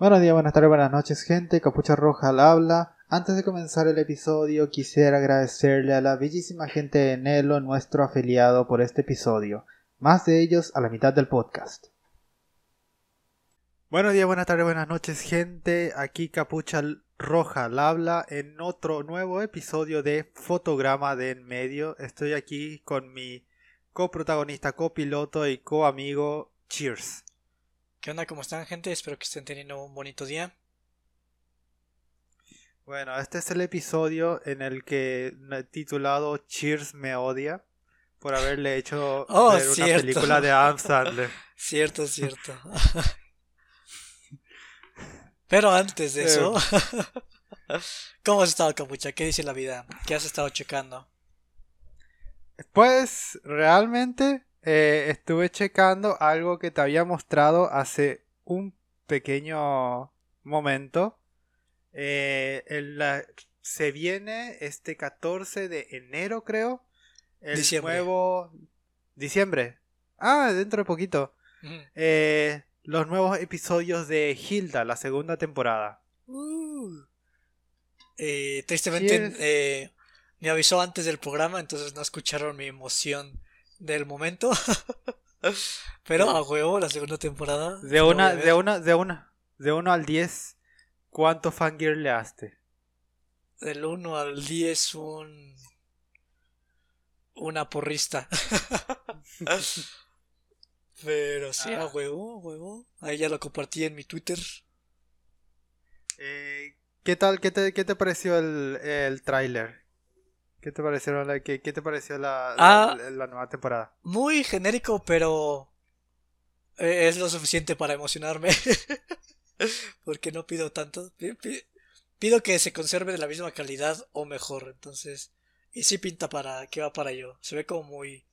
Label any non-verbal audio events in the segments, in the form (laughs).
Buenos días, buenas tardes, buenas noches, gente. Capucha Roja al habla. Antes de comenzar el episodio, quisiera agradecerle a la bellísima gente de Nelo, nuestro afiliado, por este episodio. Más de ellos a la mitad del podcast. Buenos días, buenas tardes, buenas noches, gente. Aquí Capucha Roja al habla en otro nuevo episodio de Fotograma de en medio. Estoy aquí con mi coprotagonista, copiloto y coamigo Cheers. ¿Qué onda? ¿Cómo están, gente? Espero que estén teniendo un bonito día. Bueno, este es el episodio en el que titulado Cheers me odia por haberle hecho (laughs) oh, ver una película de Adam Sandler. (laughs) cierto, cierto. Pero antes de eso, (laughs) ¿cómo has estado, Capucha? ¿Qué dice la vida? ¿Qué has estado checando? Pues realmente eh, estuve checando algo que te había mostrado hace un pequeño momento. Eh, se viene este 14 de enero, creo. El diciembre. nuevo. Diciembre. Ah, dentro de poquito. eh, los nuevos episodios de Hilda, la segunda temporada. Uh. Eh, tristemente eh, me avisó antes del programa, entonces no escucharon mi emoción del momento. (laughs) Pero a huevo, la segunda temporada. De una, de una, de una, de 1 al 10, ¿cuánto fangirl le haste? Del 1 al 10, un. Una porrista. (laughs) Pero sí, a huevo, a huevo. Ahí ya lo compartí en mi Twitter. Eh, ¿Qué tal? ¿Qué te, qué te pareció el, el tráiler? ¿Qué te pareció la, qué, qué te pareció la, Ah. la, la nueva temporada? Muy genérico, pero eh, es lo suficiente para emocionarme. (laughs) Porque no pido tanto. Pi- pi- Pido que se conserve de la misma calidad o mejor. Entonces, y sí pinta para que va para yo. Se ve como muy,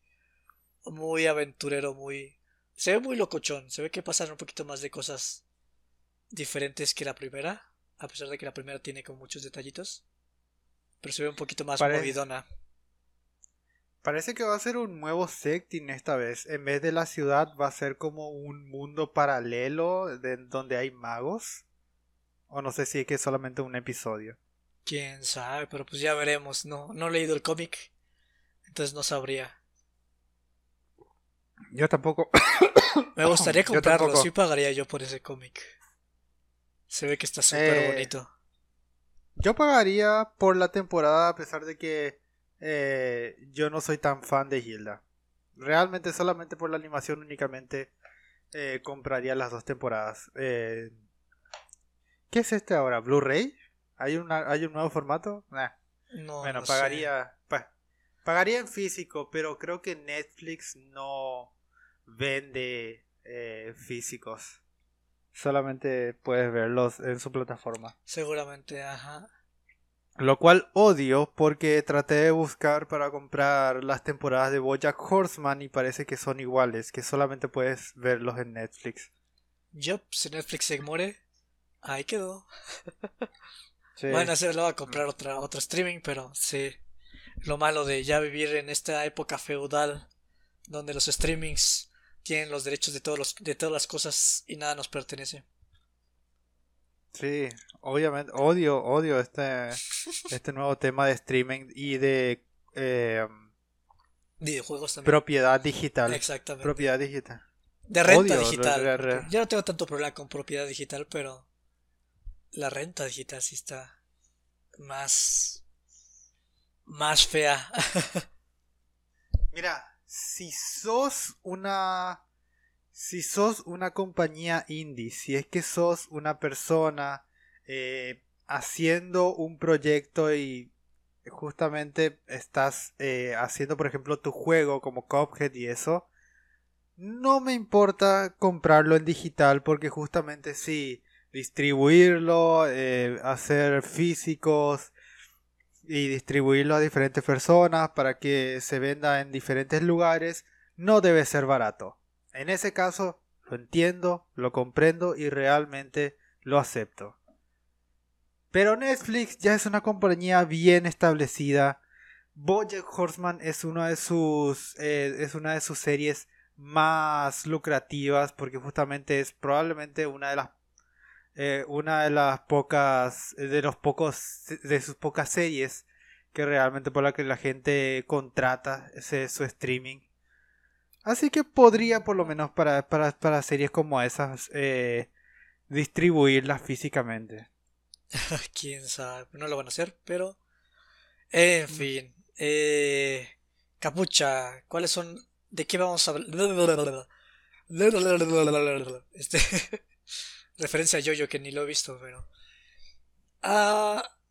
muy aventurero, muy, se ve muy locochón. Se ve que pasan un poquito más de cosas diferentes que la primera, a pesar de que la primera tiene como muchos detallitos. Pero se ve un poquito más Pare- movidona. Parece que va a ser un nuevo setting esta vez. En vez de la ciudad va a ser como un mundo paralelo de, donde hay magos. O no sé si es que es solamente un episodio. Quién sabe, pero pues ya veremos. No, no he leído el cómic, entonces no sabría. Yo tampoco. (coughs) Me gustaría comprarlo, sí pagaría yo por ese cómic. Se ve que está súper Eh, bonito. Yo pagaría por la temporada a pesar de que eh, yo no soy tan fan de Hilda. Realmente solamente por la animación únicamente eh, compraría las dos temporadas. Eh, ¿Qué es este ahora? ¿Blu-ray? ¿Hay, una, ¿Hay un nuevo formato? Nah. No, Bueno, no pagaría, pa- pagaría en físico, pero creo que Netflix no vende físicos. Solamente puedes verlos en su plataforma. Seguramente, ajá. Lo cual odio porque traté de buscar para comprar las temporadas de Bojack Horseman y parece que son iguales, que solamente puedes verlos en Netflix. Yo, si Netflix se muere, ahí quedó. (laughs) Sí. Bueno, se lo va a comprar otra, otro streaming, pero sí. Lo malo de ya vivir en esta época feudal, donde los streamings tienen los derechos de, todos los, de todas las cosas y nada nos pertenece. Sí, obviamente, odio, odio este, (laughs) este nuevo tema de streaming y de eh, Videojuegos también. propiedad digital. Exactamente. Propiedad digital. De renta Odio, digital. re- Yo no tengo tanto problema con propiedad digital, pero la renta digital sí está más más fea. (laughs) Mira, si sos una si sos una compañía indie, si es que sos una persona eh, haciendo un proyecto y justamente estás eh, haciendo, por ejemplo, tu juego como Cuphead y eso, no me importa comprarlo en digital porque justamente sí, distribuirlo, eh, hacer físicos y distribuirlo a diferentes personas para que se venda en diferentes lugares, no debe ser barato. En ese caso, lo entiendo, lo comprendo y realmente lo acepto. Pero Netflix ya es una compañía bien establecida. Bojack Horseman es una de sus eh, es una de sus series más lucrativas porque justamente es probablemente una de las eh, una de las pocas, de los pocos, de sus pocas series que realmente por la que la gente contrata ese, su streaming. Así que podría por lo menos para, para, para series como esas eh, distribuirlas físicamente. (laughs) Quién sabe, no lo van a hacer, pero en mm. fin. Eh, capucha, ¿cuáles son? ¿De qué vamos a hablar? (laughs) Este, (laughs) referencia a Jojo que ni lo he visto, pero.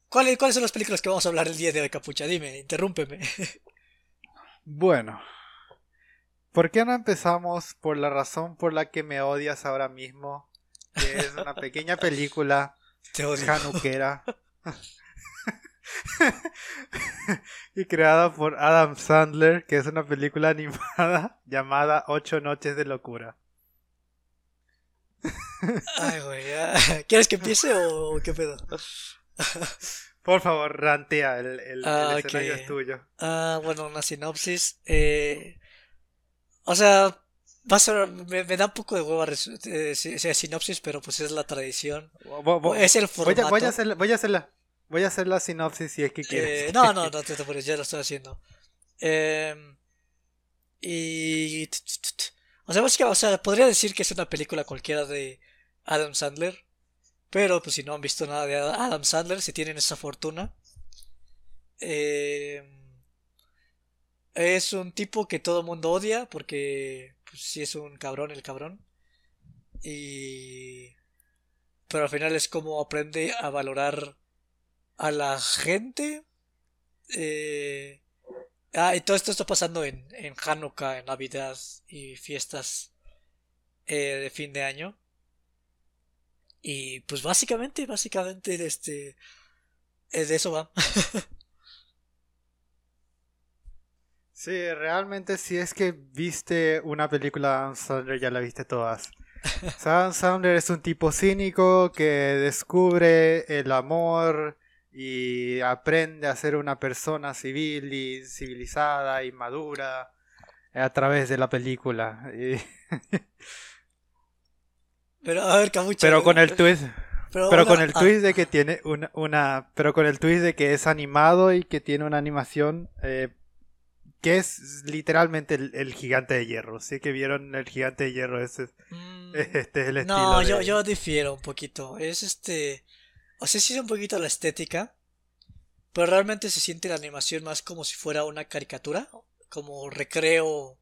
¿cuáles, ¿Cuáles son las películas que vamos a hablar el día de hoy, Capucha? Dime, interrúmpeme. (laughs) Bueno. ¿Por qué no empezamos por la razón por la que me odias ahora mismo? Que es una (laughs) pequeña película januquera. (laughs) y creada por Adam Sandler, que es una película animada llamada Ocho Noches de Locura. Ay, güey, (laughs) ¿quieres que empiece o qué pedo? Por favor, rantea, el, el, ah, escenario es tuyo. Ah, bueno, una sinopsis. Eh, o sea, va a ser, me, da un poco de hueva eh, sinopsis, pero pues es la tradición. es el formato. Voy a, hacerla, voy a hacerla. Voy a hacer la sinopsis si es que quieres. Eh, no, no, no te preocupes, ya lo estoy haciendo. Em, y. O sea, o sea, podría decir que es una película cualquiera de Adam Sandler. Pero, pues si no han visto nada de Adam Sandler, si tienen esa fortuna. Em, es un tipo que todo el mundo odia porque, pues sí es un cabrón el cabrón. Y. Pero al final es como aprende a valorar a la gente. Eh, ah, y todo esto está pasando en, en Hanukkah, en Navidad y fiestas eh, de fin de año. Y pues básicamente, básicamente, este, es de eso va. (laughs) sí, realmente si es que viste una película de Sandler, ya la viste todas. (laughs) Sam Sandler es un tipo cínico que descubre el amor y aprende a ser una persona civil y civilizada y madura a través de la película. (laughs) Pero a ver, Camucha, Pero con el twist pero, con el ah. twist de que tiene una, una, pero con el twist de que es animado y que tiene una animación eh, que es literalmente el, gigante de hierro. Sí que vieron el gigante de hierro, ese, mm, (laughs) este es el estilo. No, yo, yo difiero un poquito. Es este o sea, sí es un poquito la estética, pero realmente se siente la animación más como si fuera una caricatura, como recreo.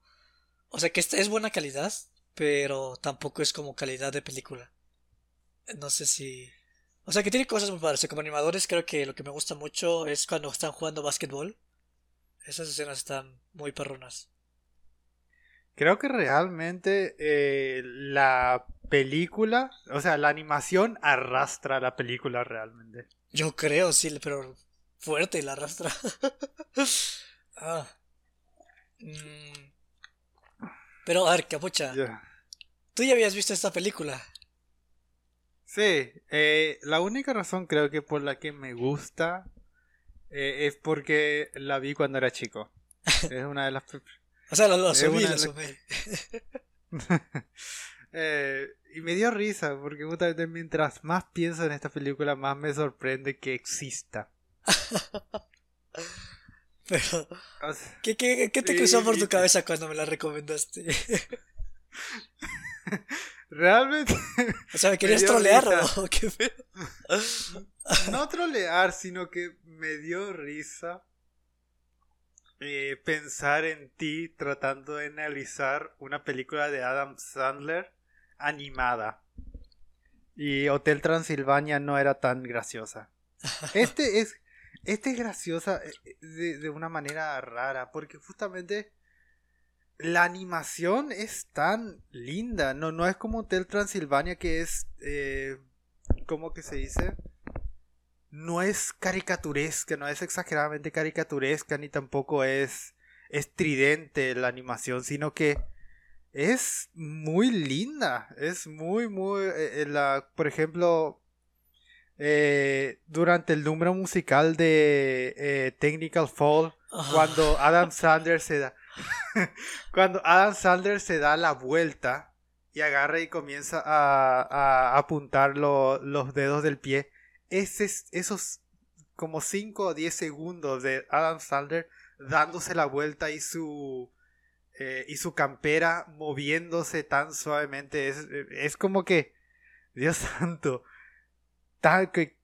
O sea, que es buena calidad, pero tampoco es como calidad de película. No sé si... O sea, que tiene cosas muy padres. Como animadores creo que lo que me gusta mucho es cuando están jugando básquetbol. Esas escenas están muy perronas. Creo que realmente eh, la película, o sea, la animación arrastra la película realmente. Yo creo, sí, pero fuerte la arrastra. (laughs) ah. Mm. Pero, a ver, capucha. ¿Tú ya habías visto esta película? Sí, eh, la única razón creo que por la que me gusta eh, es porque la vi cuando era chico. (laughs) Es una de las o sea, lo, lo subí, (laughs) eh, y me dio risa, porque mientras más pienso en esta película, más me sorprende que exista. (laughs) Pero, ¿qué, qué, qué te cruzó por tu cabeza cuando me la recomendaste? (laughs) Realmente. (laughs) O sea, ¿me querías trolear o qué No trolear, sino que me dio risa eh, pensar en ti tratando de analizar una película de Adam Sandler animada. Y Hotel Transilvania no era tan graciosa. (laughs) Este es, este es graciosa eh, de, una manera rara, porque justamente la animación es tan linda. No, no es como Hotel Transilvania que es, eh, ¿cómo que se dice? no es caricaturesca, no es exageradamente caricaturesca, ni tampoco es estridente la animación, sino que es muy linda, es muy, muy, eh, eh, la, por ejemplo, eh, durante el número musical de Technical Fall, cuando Adam Sandler se da, (laughs) cuando Adam Sandler se da la vuelta y agarra y comienza a, a apuntar los dedos del pie. Ese, esos como 5 o 10 segundos de Adam Sandler dándose la vuelta y su eh, y su campera moviéndose tan suavemente es, es como que Dios (laughs) santo tan, que,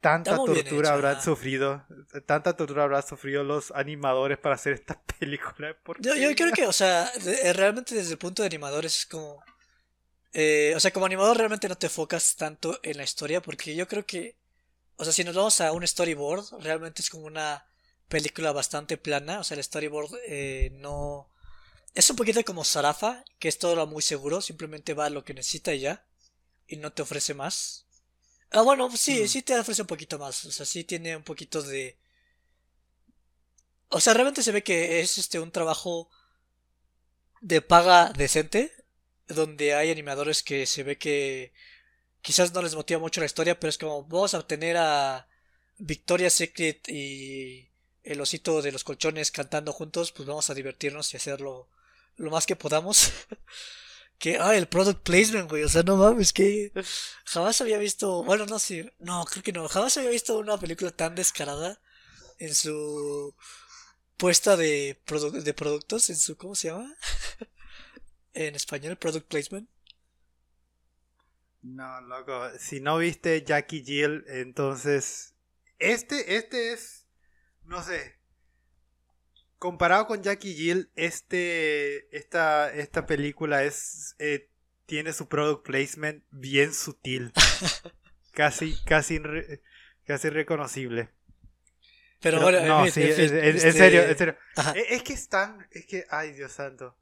tanta tortura habrán sufrido tanta tortura habrán sufrido los animadores para hacer esta (laughs) película yo, yo creo que o sea eh, realmente desde el punto de animadores es como eh, o sea como animador realmente no te enfocas tanto en la historia porque yo creo que o sea si nos vamos a un storyboard realmente es como una película bastante plana o sea el storyboard eh, no es un poquito como Sarafa que es todo lo muy seguro simplemente va a lo que necesita y ya y no te ofrece más Ah, bueno, sí, mm. sí te ofrece un poquito más. O sea, sí tiene un poquito de. O sea, realmente se ve que es este un trabajo de paga decente. Donde hay animadores que se ve que quizás no les motiva mucho la historia, pero es como vamos a obtener a Victoria's Secret y el osito de los colchones cantando juntos, pues vamos a divertirnos y hacerlo lo más que podamos. (laughs) que, ah, el product placement, güey, o sea, no mames, que jamás había visto, bueno, no sé, no, creo que no, jamás había visto una película tan descarada en su puesta de, de productos, en su, ¿cómo se llama? (laughs) en español, product placement. No, loco, si no viste Jackie Jill, entonces, este, este es, no sé, comparado con Jackie Jill, este, esta, esta película es, eh, tiene su product placement bien sutil. (laughs) casi, casi, casi reconocible. Pero, ahora, no, sí, en, este serio, en serio. E, es, que están, es que, ay Dios santo.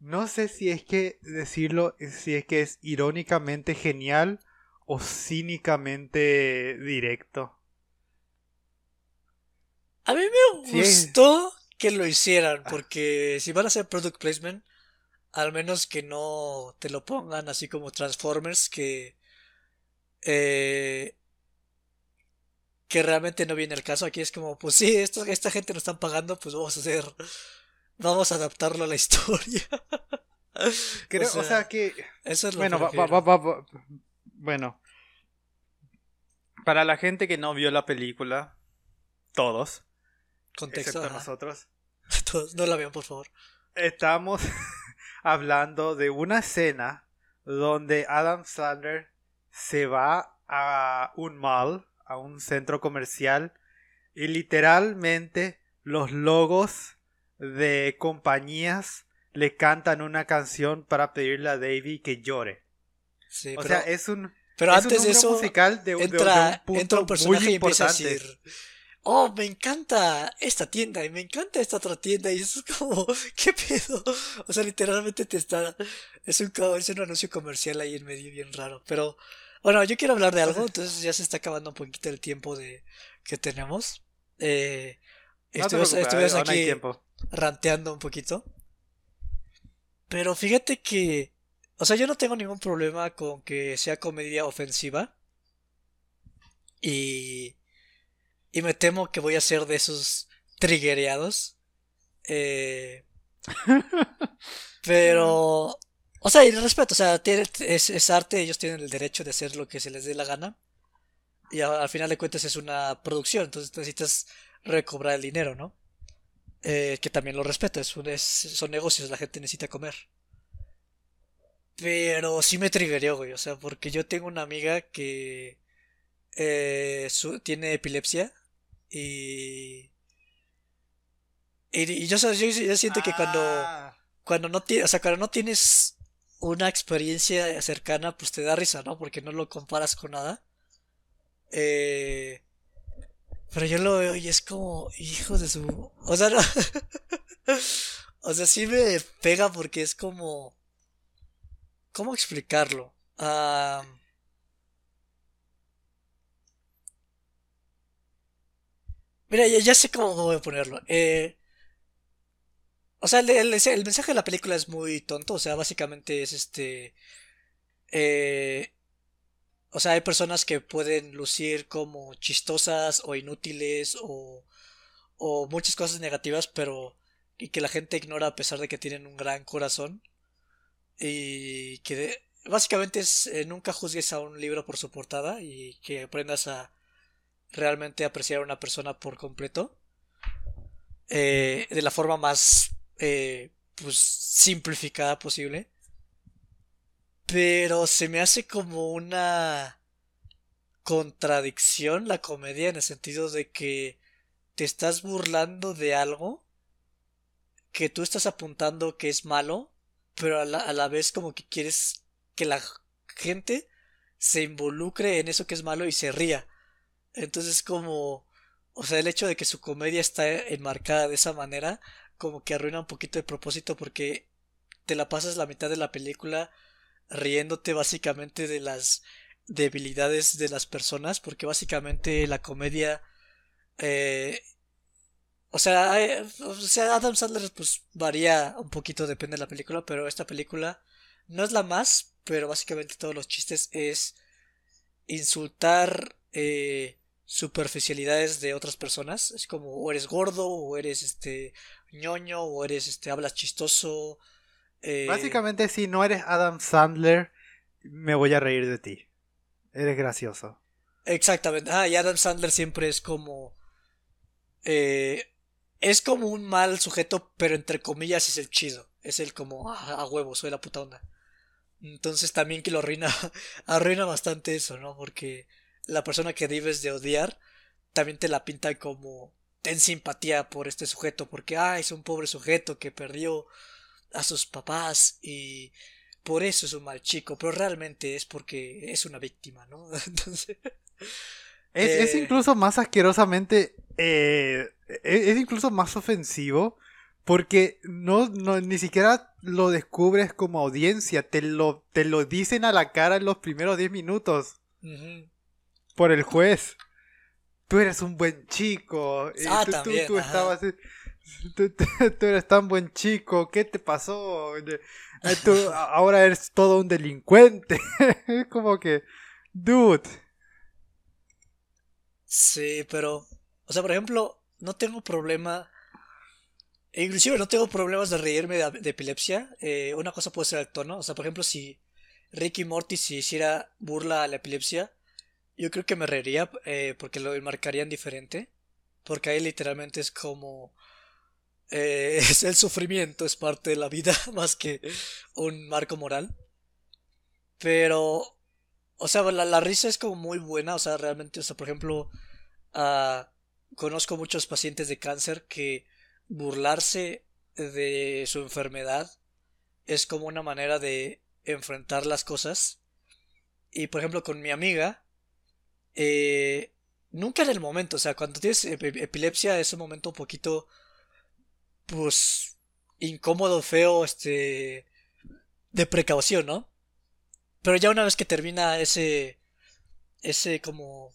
No sé si es que decirlo, si es que es irónicamente genial o cínicamente directo. A mí me gustó que lo hicieran, porque si van a hacer product placement, al menos que no te lo pongan así como Transformers, que eh, que realmente no viene el caso. Aquí es como, pues sí, esto, esta gente nos están pagando, pues vamos a hacer, vamos a adaptarlo a la historia. (laughs) Creo, o sea, que, eso es lo bueno, bueno, para la gente que no vio la película, todos, Contexto. nosotros. (laughs) no la vean, por favor. Estamos (laughs) hablando de una escena donde Adam Sandler se va a un mall, a un centro comercial, y literalmente los logos de compañías le cantan una canción para pedirle a Davey que llore. o sea, es un pero antes de eso musical de, entra, un entra un personaje muy importante. y empieza a decir oh, me encanta esta tienda y me encanta esta otra tienda. Y eso es como, (laughs) ¿qué pedo? O sea, literalmente te está. Es un, es un anuncio comercial ahí en medio bien raro. Pero, bueno, yo quiero hablar de algo, entonces ya se está acabando un poquito el tiempo de que tenemos. Eh, estuvimos, aquí ranteando un poquito. Pero fíjate que. O sea, yo no tengo ningún problema con que sea comedia ofensiva. Y y me temo que voy a ser de esos triggereados. Eh, (laughs) pero... O sea, y respeto, o sea, es, arte, ellos tienen el derecho de hacer lo que se les dé la gana. Y al final de cuentas es una producción, entonces necesitas recobrar el dinero, ¿no? Eh, que también lo respeto, es, es, son negocios, la gente necesita comer. Pero sí me triggereó, güey, o sea, porque yo tengo una amiga que eh, tiene epilepsia y. Y, yo, yo, siento que cuando. Ah. Cuando no, o sea, cuando no tienes una experiencia cercana, pues te da risa, ¿no? Porque no lo comparas con nada. Eh, pero yo lo veo y es como, hijo de su. O sea, no. (laughs) o sea, sí me pega porque es como. ¿Cómo explicarlo? Ah. Mira, ya, sé cómo voy a ponerlo. Eh, o sea, el, mensaje de la película es muy tonto. O sea, básicamente es este. Eh, o sea, hay personas que pueden lucir como chistosas o inútiles o, o muchas cosas negativas, pero que la gente ignora a pesar de que tienen un gran corazón. Y que básicamente es eh, nunca juzgues a un libro por su portada y que aprendas a realmente apreciar a una persona por completo. Eh, de la forma más eh, pues simplificada posible. Pero se me hace como una contradicción la comedia en el sentido de que te estás burlando de algo que tú estás apuntando que es malo, pero a la, a la vez como que quieres que la gente se involucre en eso que es malo y se ría. Entonces como, o sea, el hecho de que su comedia está enmarcada de esa manera, como que arruina un poquito el propósito porque te la pasas la mitad de la película riéndote básicamente de las debilidades de las personas, porque básicamente la comedia eh, o sea, o sea, Adam Sandler pues varía un poquito, depende de la película, pero esta película no es la más, pero básicamente todos los chistes es insultar eh, superficialidades de otras personas. Es como o eres gordo, o eres este ñoño, o eres este hablas chistoso. Eh, básicamente si no eres Adam Sandler, me voy a reír de ti. Eres gracioso. Exactamente. Ah, y Adam Sandler siempre es como eh, es como un mal sujeto, pero entre comillas es el chido. Es el como, ah, a huevo, soy la puta onda. Entonces también que lo arruina, (laughs) arruina bastante eso, ¿no? Porque la persona que debes de odiar también te la pinta como ten simpatía por este sujeto, porque ah, es un pobre sujeto que perdió a sus papás y por eso es un mal chico, pero realmente es porque es una víctima, ¿no? (laughs) Entonces... Es, eh, incluso más asquerosamente eh, e-, es, incluso más ofensivo porque no, no, ni siquiera lo descubres como audiencia, te lo, te lo dicen a la cara en los primeros 10 minutos por el juez. Tú eres un buen chico. Ah, tú, también, tú, estabas. (laughs) Tú, eres tan buen chico. ¿Qué te pasó? ahora eres todo un delincuente. (laughs) Es como que. Dude. Sí, pero. O sea, por ejemplo, no tengo problema. E inclusive no tengo problemas de reírme de, epilepsia. Eh, una cosa puede ser el tono. O sea, por ejemplo, si Ricky Morty si hiciera burla a la epilepsia, yo creo que me reiría eh, porque lo marcarían diferente. Porque ahí literalmente es como... Eh, (laughs) es el sufrimiento, es parte de la vida (laughs) más que un marco moral. Pero... O sea, la, la risa es como muy buena. O sea, realmente, o sea, por ejemplo... Uh, conozco muchos pacientes de cáncer que burlarse de su enfermedad es como una manera de enfrentar las cosas. Y por ejemplo con mi amiga, eh, nunca en el momento, o sea, cuando tienes epilepsia es un momento un poquito, pues, incómodo, feo, este, de precaución, ¿no? Pero ya una vez que termina ese, ese como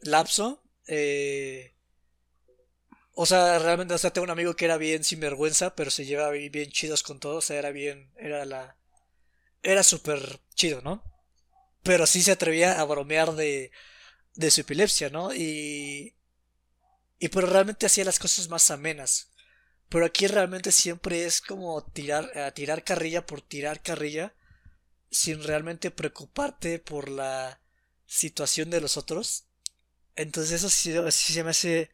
lapso, eh, o sea, realmente, o sea, tengo un amigo que era bien sinvergüenza, pero se llevaba bien, chidos con todo. O sea, era bien, era la... Era súper chido, ¿no? Pero sí se atrevía a bromear de, de su epilepsia, ¿no? Y... Y pero realmente hacía las cosas más amenas. Pero aquí realmente siempre es como tirar, tirar carrilla por tirar carrilla, sin realmente preocuparte por la situación de los otros. Entonces eso sí, sí se me hace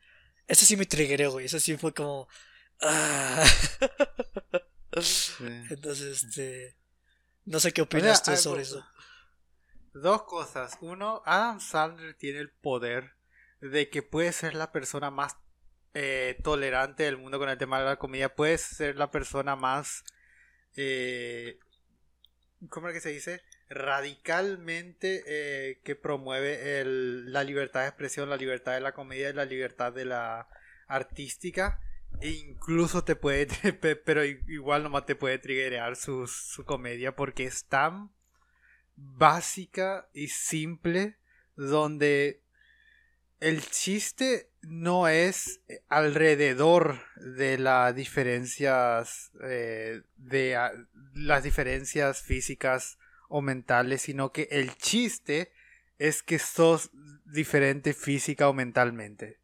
eso sí me triggeró, güey. Eso sí fue como. Ah. (laughs) Entonces, este. No sé qué opinas tú sobre eso. Dos cosas. Uno, Adam Sandler tiene el poder de que puede ser la persona más eh, tolerante del mundo con el tema de la comida. Puede ser la persona más. Eh, ¿Cómo es que se dice? radicalmente eh, que promueve la libertad de expresión, la libertad de la comedia y la libertad de la artística. E incluso te puede, (laughs) pero igual nomás te puede triggerear su, su comedia porque es tan básica y simple donde el chiste no es alrededor de las diferencias eh, de las diferencias físicas o mentales, sino que el chiste es que sos diferente física o mentalmente.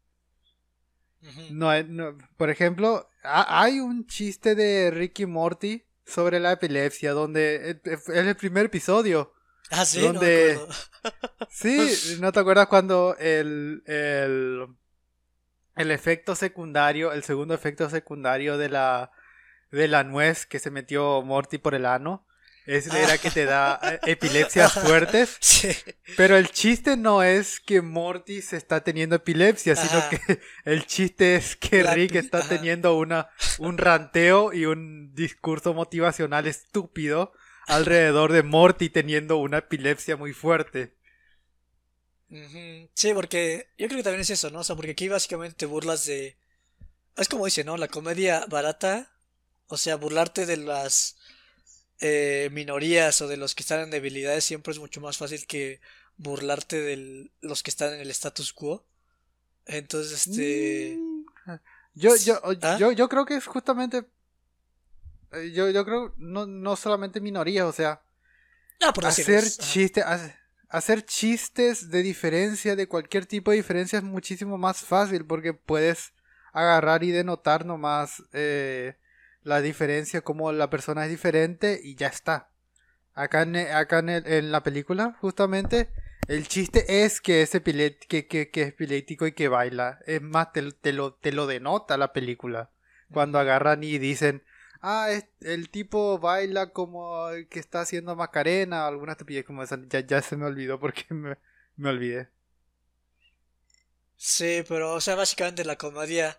no, por ejemplo, hay un chiste de Ricky Morty sobre la epilepsia, donde es el primer episodio. Ah, sí, donde... no. Sí, (laughs) ¿no te acuerdas cuando el, el, el efecto secundario, el segundo efecto secundario de la, de la nuez que se metió Morty por el ano? Es, era que te da eh, epilepsias fuertes. (laughs) Sí. Pero el chiste no es que Morty se está teniendo epilepsia, sino que (laughs) el chiste es que La Rick está ajá. teniendo una, un ranteo y un discurso motivacional estúpido alrededor de Morty teniendo una epilepsia muy fuerte. Sí, porque yo creo que también es eso, ¿no? O sea, porque aquí básicamente te burlas de... Es como dice, ¿no? La comedia barata, o sea, burlarte de las eh, minorías o de los que están en debilidades siempre es mucho más fácil que burlarte de los que están en el status quo. Entonces, este... Mm, Yo, yo, ¿Ah? yo, yo creo que es justamente. Eh, Yo, yo creo no, no solamente minorías, o sea, No, por hacer chistes, hacer chistes de diferencia, de cualquier tipo de diferencia es muchísimo más fácil porque puedes agarrar y denotar nomás eh, la diferencia, como la persona es diferente y ya está. Acá en, acá en, el- en la película, justamente, el chiste es que es, epilet- que, que, que es epiléptico y que baila. Es más, te, te lo, te lo denota la película. Cuando agarran y dicen, ah, es- el tipo baila como el que está haciendo Macarena, alguna estupidez como esa. Ya, ya se me olvidó porque (laughs) me, me olvidé. Sí, pero, o sea, básicamente la comedia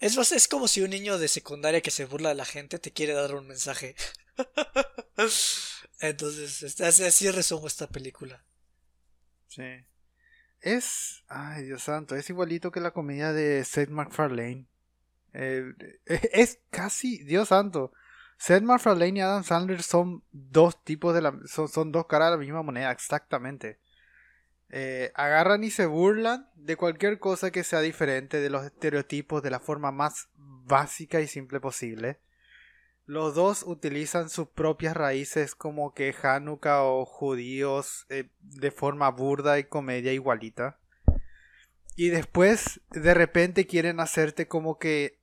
es, es como si un niño de secundaria que se burla de la gente te quiere dar un mensaje. (laughs) Entonces, este, así resumo esta película. Sí. Es, ay Dios santo, es igualito que la comedia de Seth MacFarlane. Eh, (laughs) es casi, Dios santo. Seth MacFarlane y Adam Sandler son dos tipos de la, son, son dos caras de la misma moneda, exactamente. Eh, agarran y se burlan de cualquier cosa que sea diferente de los estereotipos de la forma más básica y simple posible. Los dos utilizan sus propias raíces como que Hanukkah o judíos eh, de forma burda y comedia igualita. Y después de repente quieren hacerte como que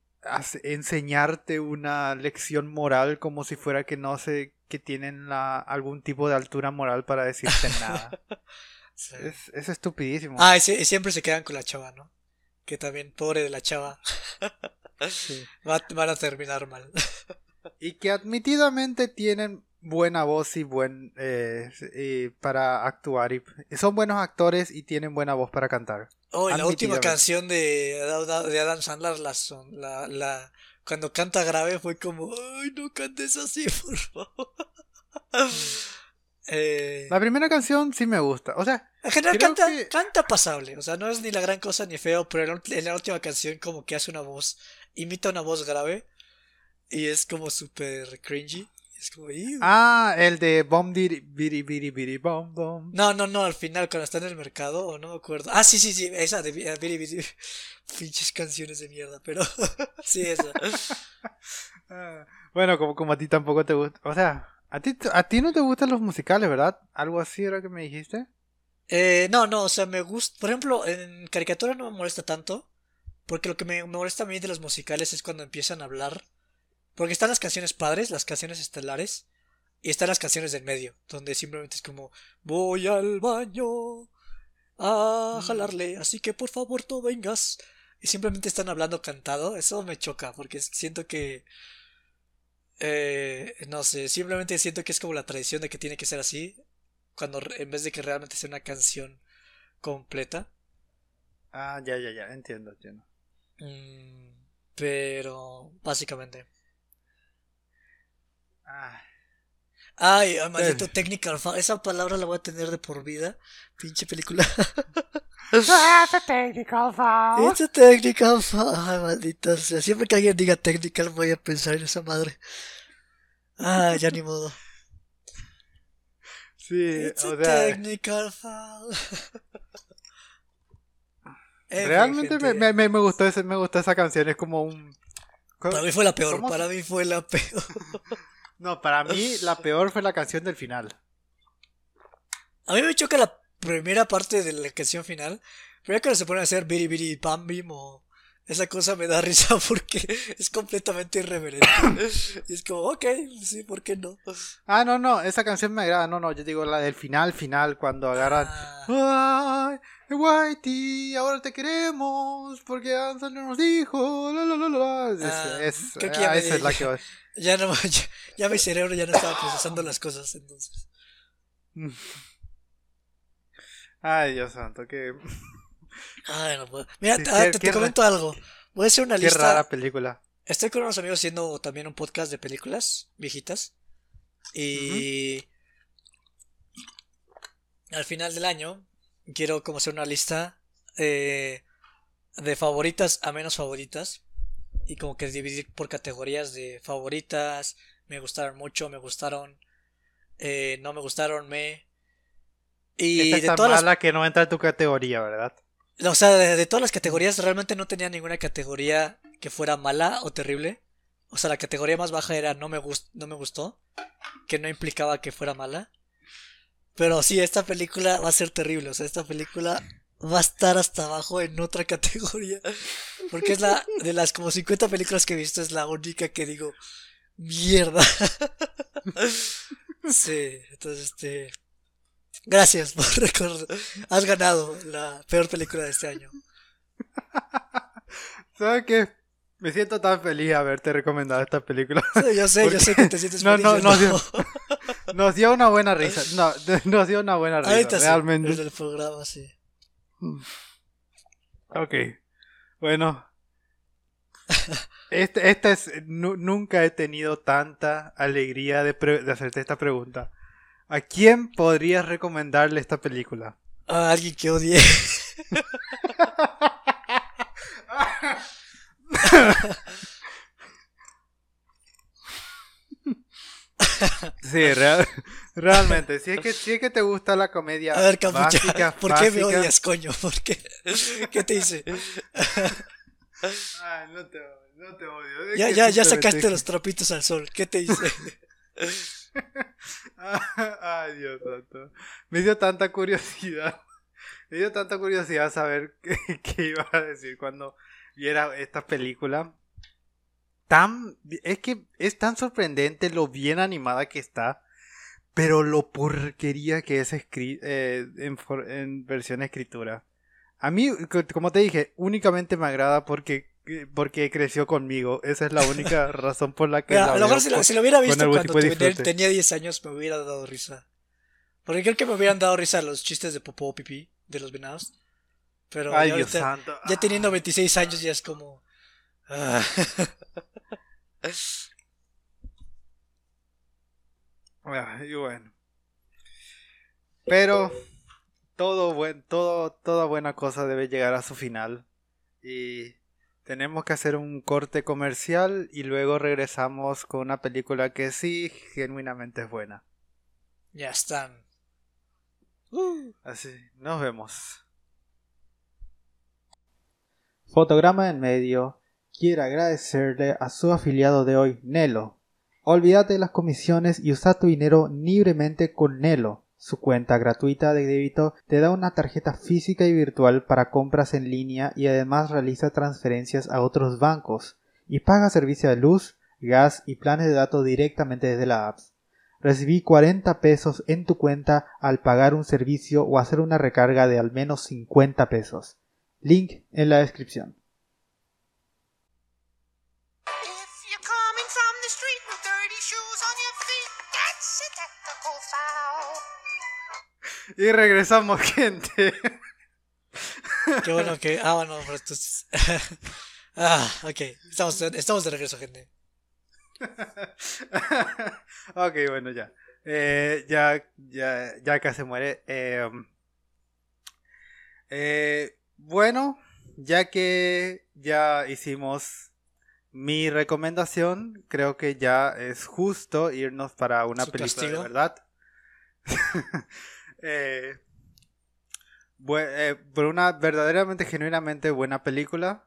enseñarte una lección moral como si fuera que no sé que tienen la, algún tipo de altura moral para decirte nada. (laughs) Sí. es, es estupidísimo. Ah, y, sie- y siempre se quedan con la chava, ¿no? Que también, pobre de la chava, Sí. (laughs) va- van a terminar mal. (laughs) Y que admitidamente tienen buena voz y buen eh, y para actuar y son buenos actores y tienen buena voz para cantar. Oh, la última canción de, de Adam Sandler, la, son- la, la, cuando canta grave fue como, ay, no cantes así, (laughs) por favor. Eh, La primera canción sí me gusta. O sea, en general canta, que- canta pasable, o sea, no es ni la gran cosa ni feo, pero en, la- en la última canción como que hace una voz, imita una voz grave y es como súper cringy. Es como, "Ew". ah, el de Bom Diri Biri Biri Biri Bom Bom. No, no, no, al final cuando está en el mercado, o no me acuerdo. Ah, sí, sí, sí, esa de eh, Biri Biri. (laughs) Pinches canciones de mierda, pero (laughs) sí, esa. (laughs) Ah, bueno, como, como a ti tampoco te gusta. O sea, a ti, a ti no te gustan los musicales, ¿verdad? Algo así era que me dijiste. Eh, no, no, o sea, me gusta. Por ejemplo, en caricatura no me molesta tanto. Porque lo que me, me molesta a mí de los musicales es cuando empiezan a hablar. Porque están las canciones padres, las canciones estelares. Y están las canciones del medio. Donde simplemente es como: Voy al baño a jalarle. Así que por favor no vengas. Y simplemente están hablando cantado. Eso me choca. Porque siento que. Eh, no sé, simplemente siento que es como la tradición de que tiene que ser así cuando en vez de que realmente sea una canción completa. Ah, ya, ya, ya, entiendo, entiendo. Mm, pero básicamente. Ah, Ay, ay, maldito Eh. technical foul. Esa palabra la voy a tener de por vida. Pinche película. That's a technical foul. It's a technical foul. Ay, maldita sea. Siempre que alguien diga technical voy a pensar en esa madre. Ah, ya ni modo. Sí, It's a o sea, technical foul. (laughs) Realmente me, me, me, gustó ese, me gustó esa canción, es como un... Para mí fue la peor. ¿Cómo se- Para mí fue la peor. No, para mí la peor fue la canción del final. A mí me choca la primera parte de la canción final. Pero ya cuando se ponen a hacer Biri Biri Bam Bim o esa cosa me da risa (laughs) porque es completamente irreverente. y es como, ok, sí, ¿por qué no? Ah, no, no, esa canción me agrada. No, no, yo digo la del final, final, cuando agarran. Ah. ¡Ay, Whitey! Ahora te queremos porque Ansel nos dijo. La, la, la, la. Es, ah, es, creo que ya, esa es la que va. (laughs) Ya, no, (laughs) ya, mi cerebro ya no estaba procesando las cosas entonces. Ay, Dios santo, que. Ay, no puedo. Mira, ah, te, comento algo. Voy a hacer una lista. Qué rara película. Estoy con unos amigos haciendo también un podcast de películas viejitas. Y. Al final del año, quiero como hacer una lista eh, de favoritas a menos favoritas. Y como que dividir por categorías de favoritas. Me gustaron mucho, me gustaron. Eh, no me gustaron, me. Y Esta de todas mala que no entra en tu categoría, ¿verdad? O sea, de, todas las categorías realmente no tenía ninguna categoría que fuera mala o terrible. O sea, la categoría más baja era no me, no me gustó, que no implicaba que fuera mala. Pero sí, esta película va a ser terrible. O sea, esta película va a estar hasta abajo en otra (laughs) categoría. Porque es la de las como 50 películas que he visto, es la única que digo, mierda. (laughs) sí, entonces este... Gracias por (laughs) recordar. Has ganado la peor película de este año. (laughs) ¿Sabes qué? Me siento tan feliz de haberte recomendado esta película. (laughs) Sí, yo sé, yo sé que te sientes feliz. No, no, no. Nos dio, una buena risa. No, nos dio una buena risa. Ahorita realmente. Sí, el programa, sí. Ok. Bueno. Este, esta es. nunca he tenido tanta alegría de, de hacerte esta pregunta. ¿A quién podrías recomendarle esta película? A alguien que odie. sí, realmente. Si es, que, si es que te gusta la comedia. A ver, Capucha, ¿por qué me odias, coño? ¿Por qué? ¿Qué te hice? No te, no te odio. ya, ya, ya sacaste los trapitos al sol. ¿Qué te hice? (laughs) (laughs) Ay, Dios santo. Me dio tanta curiosidad. Me dio tanta curiosidad saber (laughs) qué, iba a decir cuando viera esta película. Tan, es que es tan sorprendente lo bien animada que está, pero lo porquería que es eh, en, en versión escritura. A mí, como te dije, únicamente me agrada porque porque creció conmigo. Esa es la única (laughs) razón por la que. a lo mejor si lo, hubiera visto cuando tenía 10 años me hubiera dado risa. Porque creo que me hubieran dado risa los chistes de popó pipí de los venados. Pero Ay, Dios santo. ya teniendo 26 años ya es como. Ah. (laughs) y bueno. Pero todo buen, todo, toda buena cosa debe llegar a su final. Y tenemos que hacer un corte comercial y luego regresamos con una película que sí, genuinamente es buena. Ya están. Uh. Así, nos vemos. Fotograma en medio. Quiero agradecerle a su afiliado de hoy, Nelo. Olvídate de las comisiones y usa tu dinero libremente con Nelo. Su cuenta gratuita de débito te da una tarjeta física y virtual para compras en línea y además realiza transferencias a otros bancos y paga servicio de luz, gas y planes de datos directamente desde la app. Recibí 40 pesos en tu cuenta al pagar un servicio o hacer una recarga de al menos 50 pesos. Link en la descripción. Y regresamos, (laughs) gente. Qué bueno que. Ah, bueno, pero esto (laughs) ah, ok. Estamos, estamos de regreso, gente. (laughs) ok, bueno, ya. Eh, ya, ya, ya acá se muere. Eh, eh, bueno, ya que ya hicimos mi recomendación, creo que ya es justo irnos para una película de verdad. Eh, eh, por una verdaderamente, genuinamente buena película.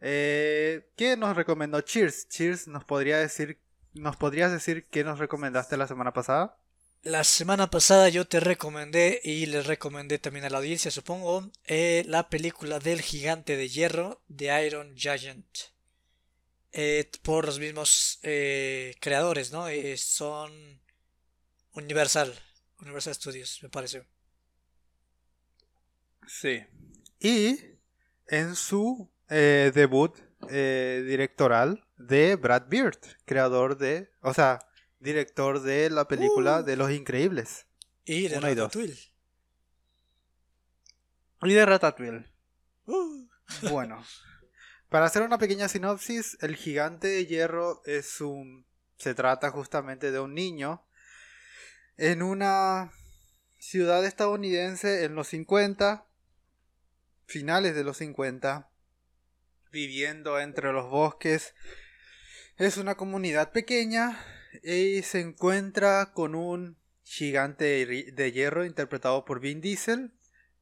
Eh, ¿Qué nos recomendó Cheers? Cheers, ¿nos podría decir, nos podrías decir qué nos recomendaste la semana pasada? la semana pasada yo te recomendé y les recomendé también a la audiencia, supongo, eh, la película del gigante de hierro de Iron Giant. Eh, por los mismos eh, creadores, ¿no? son Universal, Universal Studios, me parece. Sí. Y en su debut directoral de Brad Beard, creador de, o sea, director de la película uh. de Los Increíbles. Y de Ratatouille. Y de Ratatouille. Uh. Bueno, para hacer una pequeña sinopsis, el gigante de hierro es un... Se trata justamente de un niño en una ciudad estadounidense en los 50, finales de los 50, viviendo entre los bosques. Es una comunidad pequeña y se encuentra con un gigante de hierro interpretado por Vin Diesel,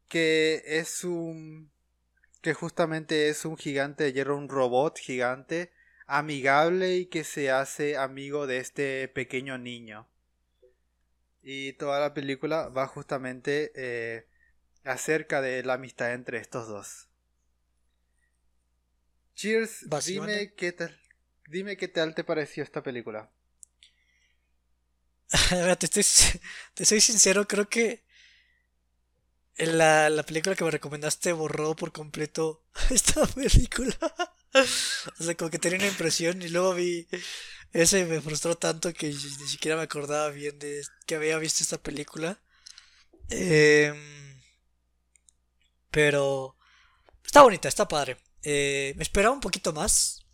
que es un que justamente es un gigante de hierro, un robot gigante, amigable y que se hace amigo de este pequeño niño. Y toda la película va justamente eh, acerca de la amistad entre estos dos. Cheers, dime qué tal, dime qué tal te pareció esta película. (laughs) te, te soy sincero, creo que la, la película que me recomendaste borró por completo (laughs) esta película. (laughs) o sea, como que tenía una impresión y luego vi ese me frustró tanto que ni siquiera me acordaba bien de que había visto esta película. Em, pero está bonita, está padre. Eh, me esperaba un poquito más.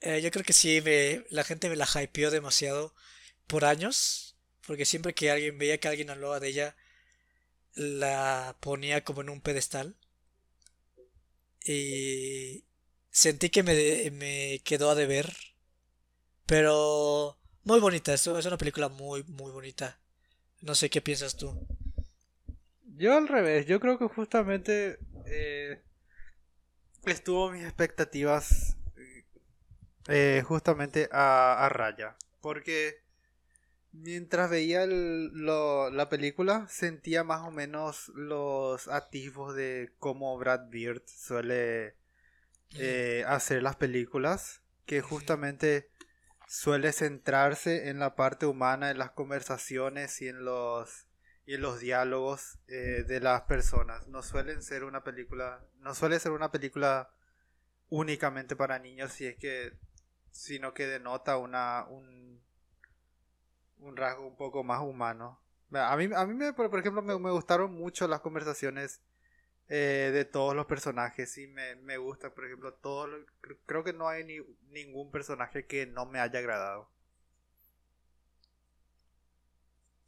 Eh, yo creo que sí, me, la gente me la hypeó demasiado por años, porque siempre que alguien veía que alguien hablaba de ella, la ponía como en un pedestal. Y sentí que me, me quedó a deber. Pero muy bonita, es una película muy, muy bonita. No sé qué piensas tú. Yo al revés, yo creo que justamente eh, estuvo mis expectativas eh, justamente a, a raya. Porque Mientras veía la película, sentía más o menos los atisbos de cómo Brad Beard suele eh, hacer las películas, que justamente suele centrarse en la parte humana, en las conversaciones y en los y en los diálogos eh, de las personas. No suelen ser una película, no suele ser una película únicamente para niños, si es que, sino que denota una un un rasgo un poco más humano. A mí, a mí me, por ejemplo, me, gustaron mucho las conversaciones eh, de todos los personajes y me, me gusta, por ejemplo, todo, creo que no hay ni, ningún personaje que no me haya agradado.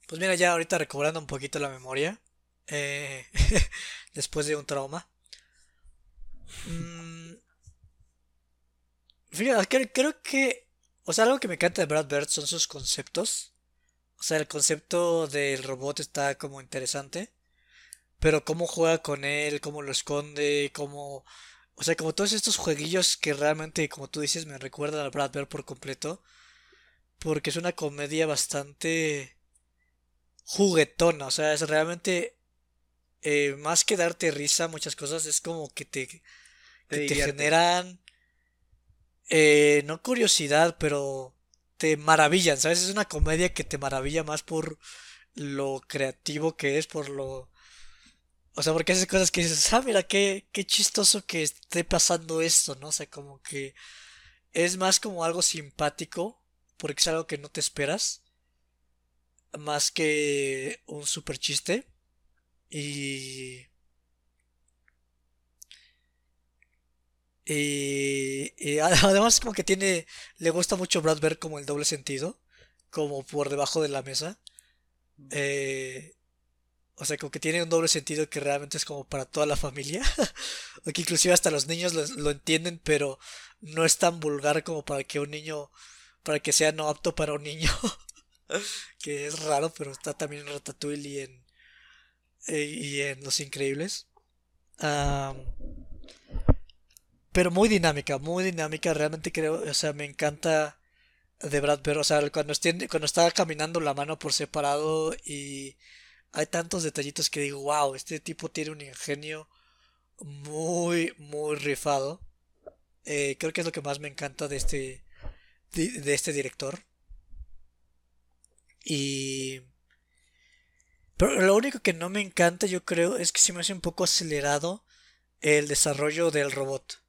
Pues mira, ya ahorita recobrando un poquito la memoria, eh, (laughs) después de un trauma. Mm, fíjate, creo que, o sea, algo que me encanta de Brad Bird son sus conceptos. O sea, el concepto del robot está como interesante. Pero cómo juega con él, cómo lo esconde, cómo... O sea, como todos estos jueguillos que realmente, como tú dices, me recuerdan a Brad Bear por completo. Porque es una comedia bastante juguetona. O sea, es realmente... Eh, más que darte risa, muchas cosas, es como que te, que te, generan... Eh, no curiosidad, pero te maravillan, ¿sabes? Es una comedia que te maravilla más por lo creativo que es, por lo... O sea, porque haces cosas que dices, ah, mira, qué, qué chistoso que esté pasando esto, ¿no? O sea, como que es más como algo simpático, porque es algo que no te esperas, más que un super chiste. Y... Y, (laughs) además como que tiene, le gusta mucho Brad ver como el doble sentido, como por debajo de la mesa. Eh, o sea, como que tiene un doble sentido que realmente es como para toda la familia. (laughs) o que inclusive hasta los niños lo, entienden, pero no es tan vulgar como para que un niño, para que sea no apto para un niño. (laughs) que es raro, pero está también en Ratatouille y en, eh, y en Los Increíbles. Pero muy dinámica, muy dinámica. Realmente creo, o sea, me encanta de Brad Pitt. O sea, cuando, cuando está caminando la mano por separado y hay tantos detallitos que digo, wow, este tipo tiene un ingenio muy, muy rifado. Eh, creo que es lo que más me encanta de este, de este director. Y... Pero lo único que no me encanta, yo creo, es que se me hace un poco acelerado el desarrollo del robot.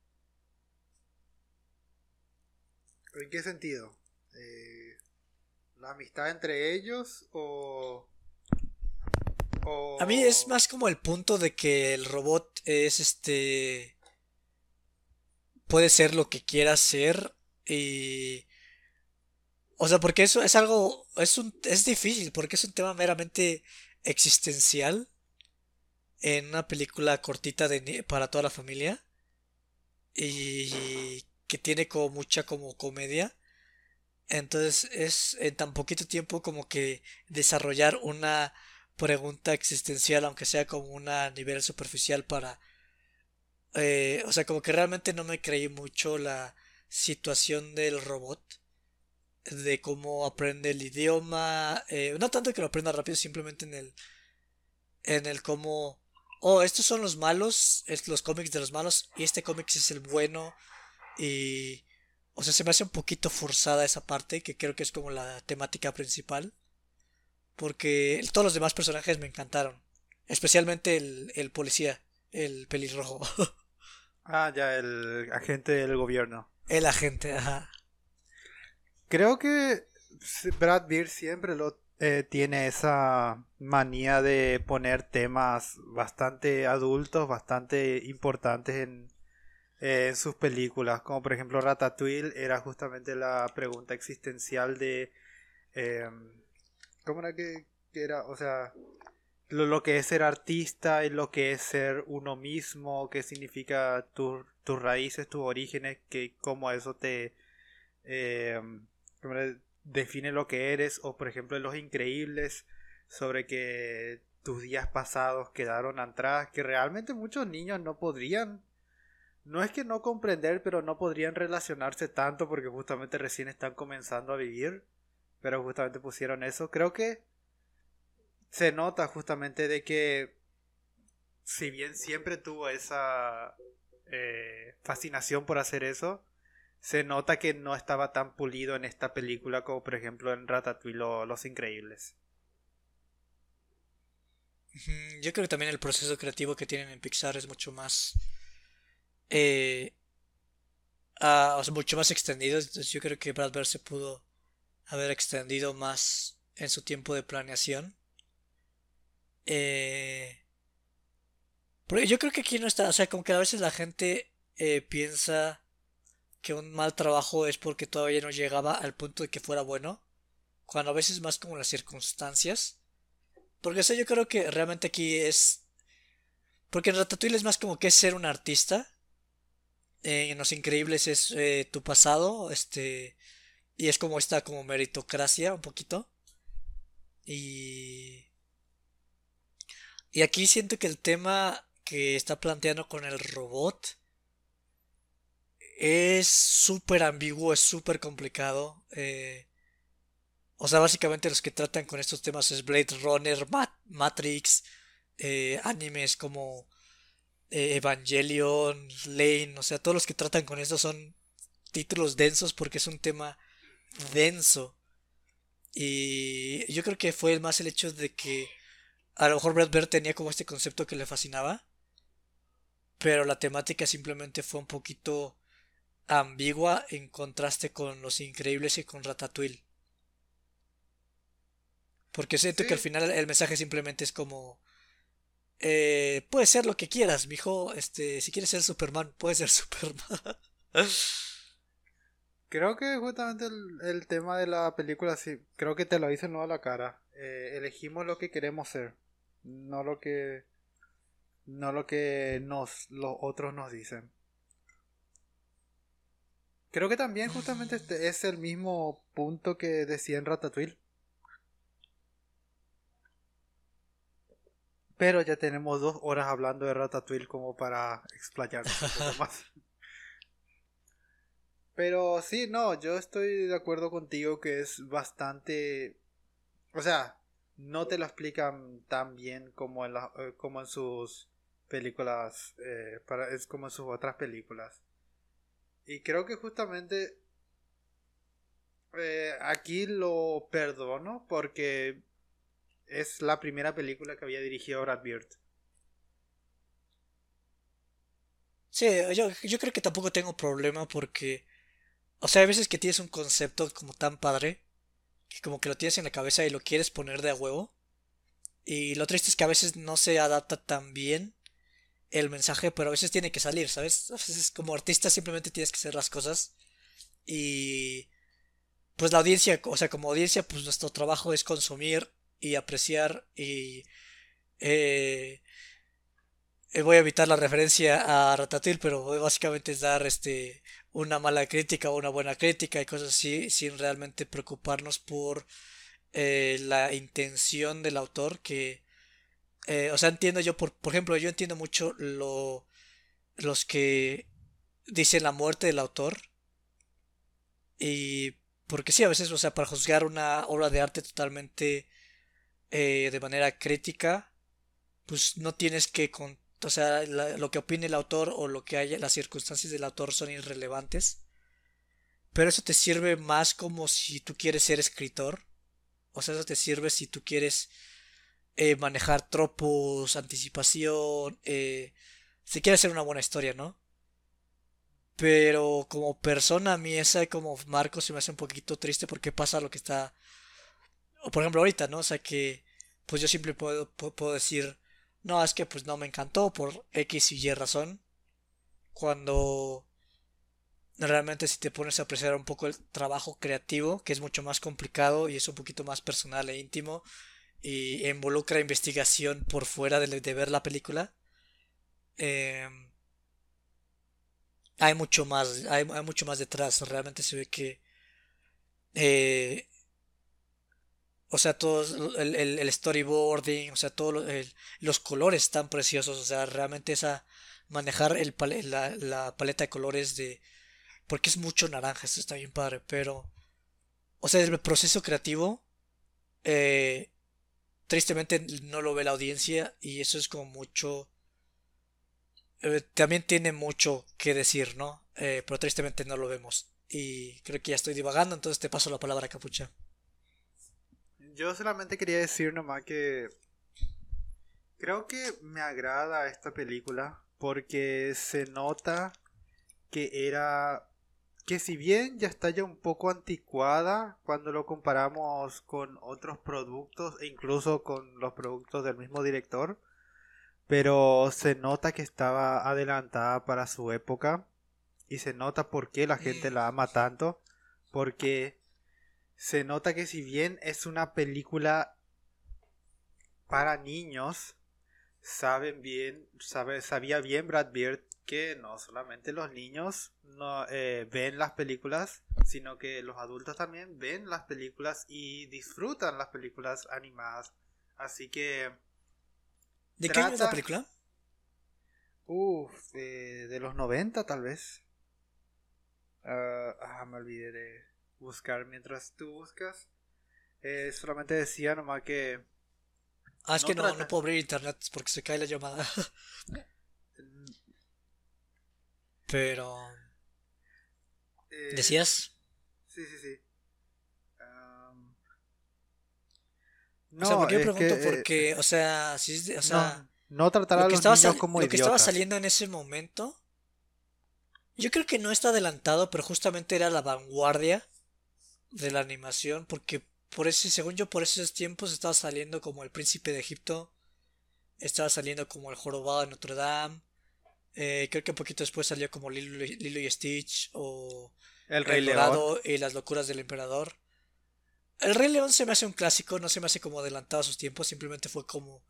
¿En qué sentido? Eh, ¿La amistad entre ellos o, A mí es más como el punto de que el robot es este... Puede ser lo que quiera ser y... O sea, porque eso es algo... Es, un, es difícil, porque es un tema meramente existencial en una película cortita de, para toda la familia y que tiene como mucha como comedia. Entonces es en tan poquito tiempo como que desarrollar una pregunta existencial, aunque sea como una nivel superficial para... Eh, o sea, como que realmente no me creí mucho la situación del robot, de cómo aprende el idioma, eh, no tanto que lo aprenda rápido, simplemente en el, en el cómo, oh, estos son los malos, los cómics de los malos, y este cómic es el bueno, y, o sea, se me hace un poquito forzada esa parte, que creo que es como la temática principal. Porque todos los demás personajes me encantaron. Especialmente el, el policía, el pelirrojo. (laughs) ah, ya, el agente del gobierno. El agente, ajá. Creo que Brad Beard siempre lo eh, tiene esa manía de poner temas bastante adultos, bastante importantes en, en sus películas, como por ejemplo Ratatouille era justamente la pregunta existencial de em, ¿cómo era que, era? O sea, lo, que es ser artista y lo que es ser uno mismo, qué significa tus raíces, tus orígenes, que cómo eso te em, define lo que eres, o por ejemplo Los Increíbles, sobre que tus días pasados quedaron atrás, que realmente muchos niños no podrían no es que no comprender, pero no podrían relacionarse tanto porque justamente recién están comenzando a vivir. Pero justamente pusieron eso. Creo que se nota justamente de que si bien siempre tuvo esa eh, fascinación por hacer eso, se nota que no estaba tan pulido en esta película como por ejemplo en Ratatouille o Los Increíbles. Yo creo que también el proceso creativo que tienen en Pixar es mucho más eh, o sea, mucho más extendido Entonces yo creo que Brad Bird se pudo haber extendido más en su tiempo de planeación. Eh, pero yo creo que aquí no está, o sea, como que a veces la gente eh, piensa que un mal trabajo es porque todavía no llegaba al punto de que fuera bueno, cuando a veces más como las circunstancias. Porque eso yo creo que realmente aquí es... Porque en Ratatouille es más como que ser un artista eh, en Los Increíbles es eh, tu pasado, este, y es como esta como meritocracia un poquito. Y... Y aquí siento que el tema que está planteando con el robot es súper ambiguo, es súper complicado. Eh, o sea, básicamente los que tratan con estos temas es Blade Runner, Matrix, animes como eh, Evangelion, Lane, o sea, todos los que tratan con esto son títulos densos porque es un tema denso. Y yo creo que fue más el hecho de que a lo mejor Brad Bird tenía como este concepto que le fascinaba, pero la temática simplemente fue un poquito ambigua en contraste con Los Increíbles y con Ratatouille. Porque siento que al final el mensaje simplemente es como eh, puede ser lo que quieras, mijo. Este, si quieres ser Superman, puede ser (laughs) Superman. (laughs) creo que justamente el, tema de la película, sí, creo que te lo dicen no a la cara. Eh, elegimos lo que queremos ser, no lo que, no lo que nos, los otros nos dicen. Creo que también justamente este es el mismo punto que decía en Ratatouille. Pero ya tenemos dos horas hablando de Ratatouille como para explayarnos un poco (laughs) más. Pero sí, no, yo estoy de acuerdo contigo que es bastante... O sea, no te lo explican tan bien como en, la, eh, como en sus películas, eh, para, es como en sus otras películas. Y creo que justamente eh, aquí lo perdono porque es la primera película que había dirigido Brad Bird. Sí, yo, yo creo que tampoco tengo problema porque, o sea, hay veces que tienes un concepto como tan padre que como que lo tienes en la cabeza y lo quieres poner de a huevo. Y lo triste es que a veces no se adapta tan bien el mensaje, pero a veces tiene que salir, ¿sabes? A veces como artista simplemente tienes que hacer las cosas. Y pues la audiencia, o sea, como audiencia, pues nuestro trabajo es consumir y apreciar y... Eh, eh, voy a evitar la referencia a Ratatouille, pero básicamente es dar este una mala crítica o una buena crítica y cosas así, sin realmente preocuparnos por eh, la intención del autor que eh, o sea entiendo yo por, por ejemplo yo entiendo mucho lo los que dicen la muerte del autor y porque sí a veces o sea para juzgar una obra de arte totalmente eh, de manera crítica pues no tienes que o sea, lo que opine el autor o lo que haya, las circunstancias del autor son irrelevantes. Pero eso te sirve más como si tú quieres ser escritor. O sea, eso te sirve si tú quieres eh, manejar tropos, anticipación, eh, si quieres hacer una buena historia, ¿no? Pero como persona, a mí esa como Marco se me hace un poquito triste porque pasa lo que está... O por ejemplo ahorita, ¿no? O sea que pues yo siempre puedo decir no, es que pues no me encantó por X y Y razón. Cuando realmente si te pones a apreciar un poco el trabajo creativo, que es mucho más complicado y es un poquito más personal e íntimo, y involucra investigación por fuera de, ver la película, em, hay mucho más, hay, mucho más detrás. Realmente se ve que eh, o sea, todo el, el, storyboarding, o sea, todos los colores tan preciosos, o sea, realmente esa manejar el la, la, paleta de colores de porque es mucho naranja, esto está bien padre, pero o sea, el proceso creativo eh, tristemente no lo ve la audiencia y eso es como mucho eh, también tiene mucho que decir, ¿no? Eh, pero tristemente no lo vemos y creo que ya estoy divagando, entonces te paso la palabra, Capucha. Yo solamente quería decir nomás que creo que me agrada esta película porque se nota que era que si bien ya está ya un poco anticuada cuando lo comparamos con otros productos e incluso con los productos del mismo director, pero se nota que estaba adelantada para su época y se nota por qué la gente la ama tanto, porque se nota que si bien es una película para niños, saben bien, sabe, sabía bien Brad Beard que no solamente los niños no, eh, ven las películas, sino que los adultos también ven las películas y disfrutan las películas animadas. Así que... ¿De qué es la película? Uf, de los 90 tal vez. ah, ah me olvidé de buscar mientras tú buscas. Eh, solamente decía nomás que. Ah, es que no, no puedo abrir internet porque se cae la llamada. (laughs) Pero. Eh, ¿Decías? Sí, sí, sí. no, o sea, porque yo pregunto eh, porque, o sea, si, o sea, no, tratar a los niños como Lo que estaba saliendo en ese momento, yo creo que no está adelantado, pero justamente era la vanguardia de la animación, porque por ese, según yo, por esos tiempos estaba saliendo como El Príncipe de Egipto, estaba saliendo como El Jorobado de Notre Dame, eh, creo que un poquito después salió como Lilo, y Stitch o El Rey León y las locuras del emperador. El Rey León se me hace un clásico, no se me hace como adelantado a sus tiempos, simplemente fue como...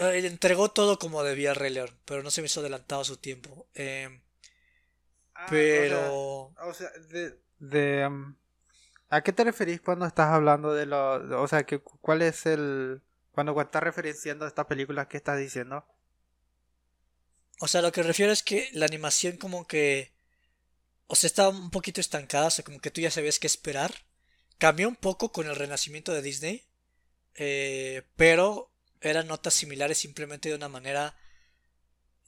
Eh, entregó todo como debía el Rey León, pero no se me hizo adelantado a su tiempo. Eh, ah, pero... O sea, de, de um, ¿A qué te referís cuando estás hablando de lo... o sea, que, ¿cuál es el... Cuando estás referenciando estas películas que estás diciendo? O sea, lo que refiero es que la animación como que... o sea, estaba un poquito estancada, o sea, como que tú ya sabías qué esperar. Cambió un poco con el renacimiento de Disney, eh, pero eran notas similares simplemente de una manera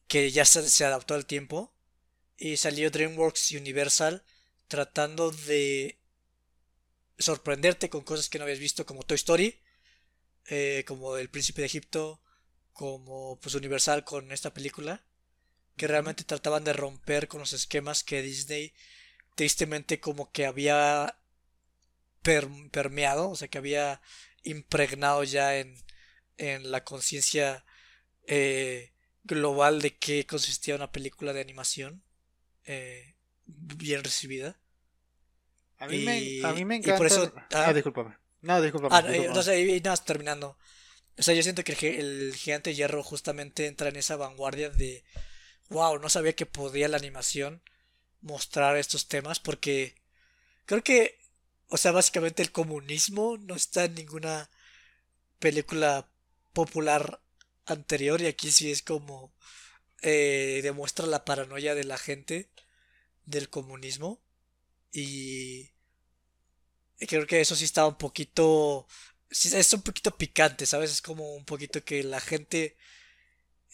que ya se, se adaptó al tiempo. Y salió DreamWorks Universal tratando de sorprenderte con cosas que no habías visto como Toy Story, eh, como El Príncipe de Egipto, como pues Universal con esta película, que realmente trataban de romper con los esquemas que Disney tristemente como que había permeado, o sea que había impregnado ya en, en la conciencia eh, global de qué consistía una película de animación eh, bien recibida. A mí, me, a mí me encanta. por eso, ah, ah, discúlpame. No, discúlpame. Ah, no sé, y nada, terminando. O sea, yo siento que el, gigante hierro justamente entra en esa vanguardia de. Wow, no sabía que podía la animación mostrar estos temas porque creo que, o sea, básicamente el comunismo no está en ninguna película popular anterior y aquí sí es como eh, demuestra la paranoia de la gente del comunismo y creo que eso sí está un poquito es un poquito picante, ¿sabes? Es como un poquito que la gente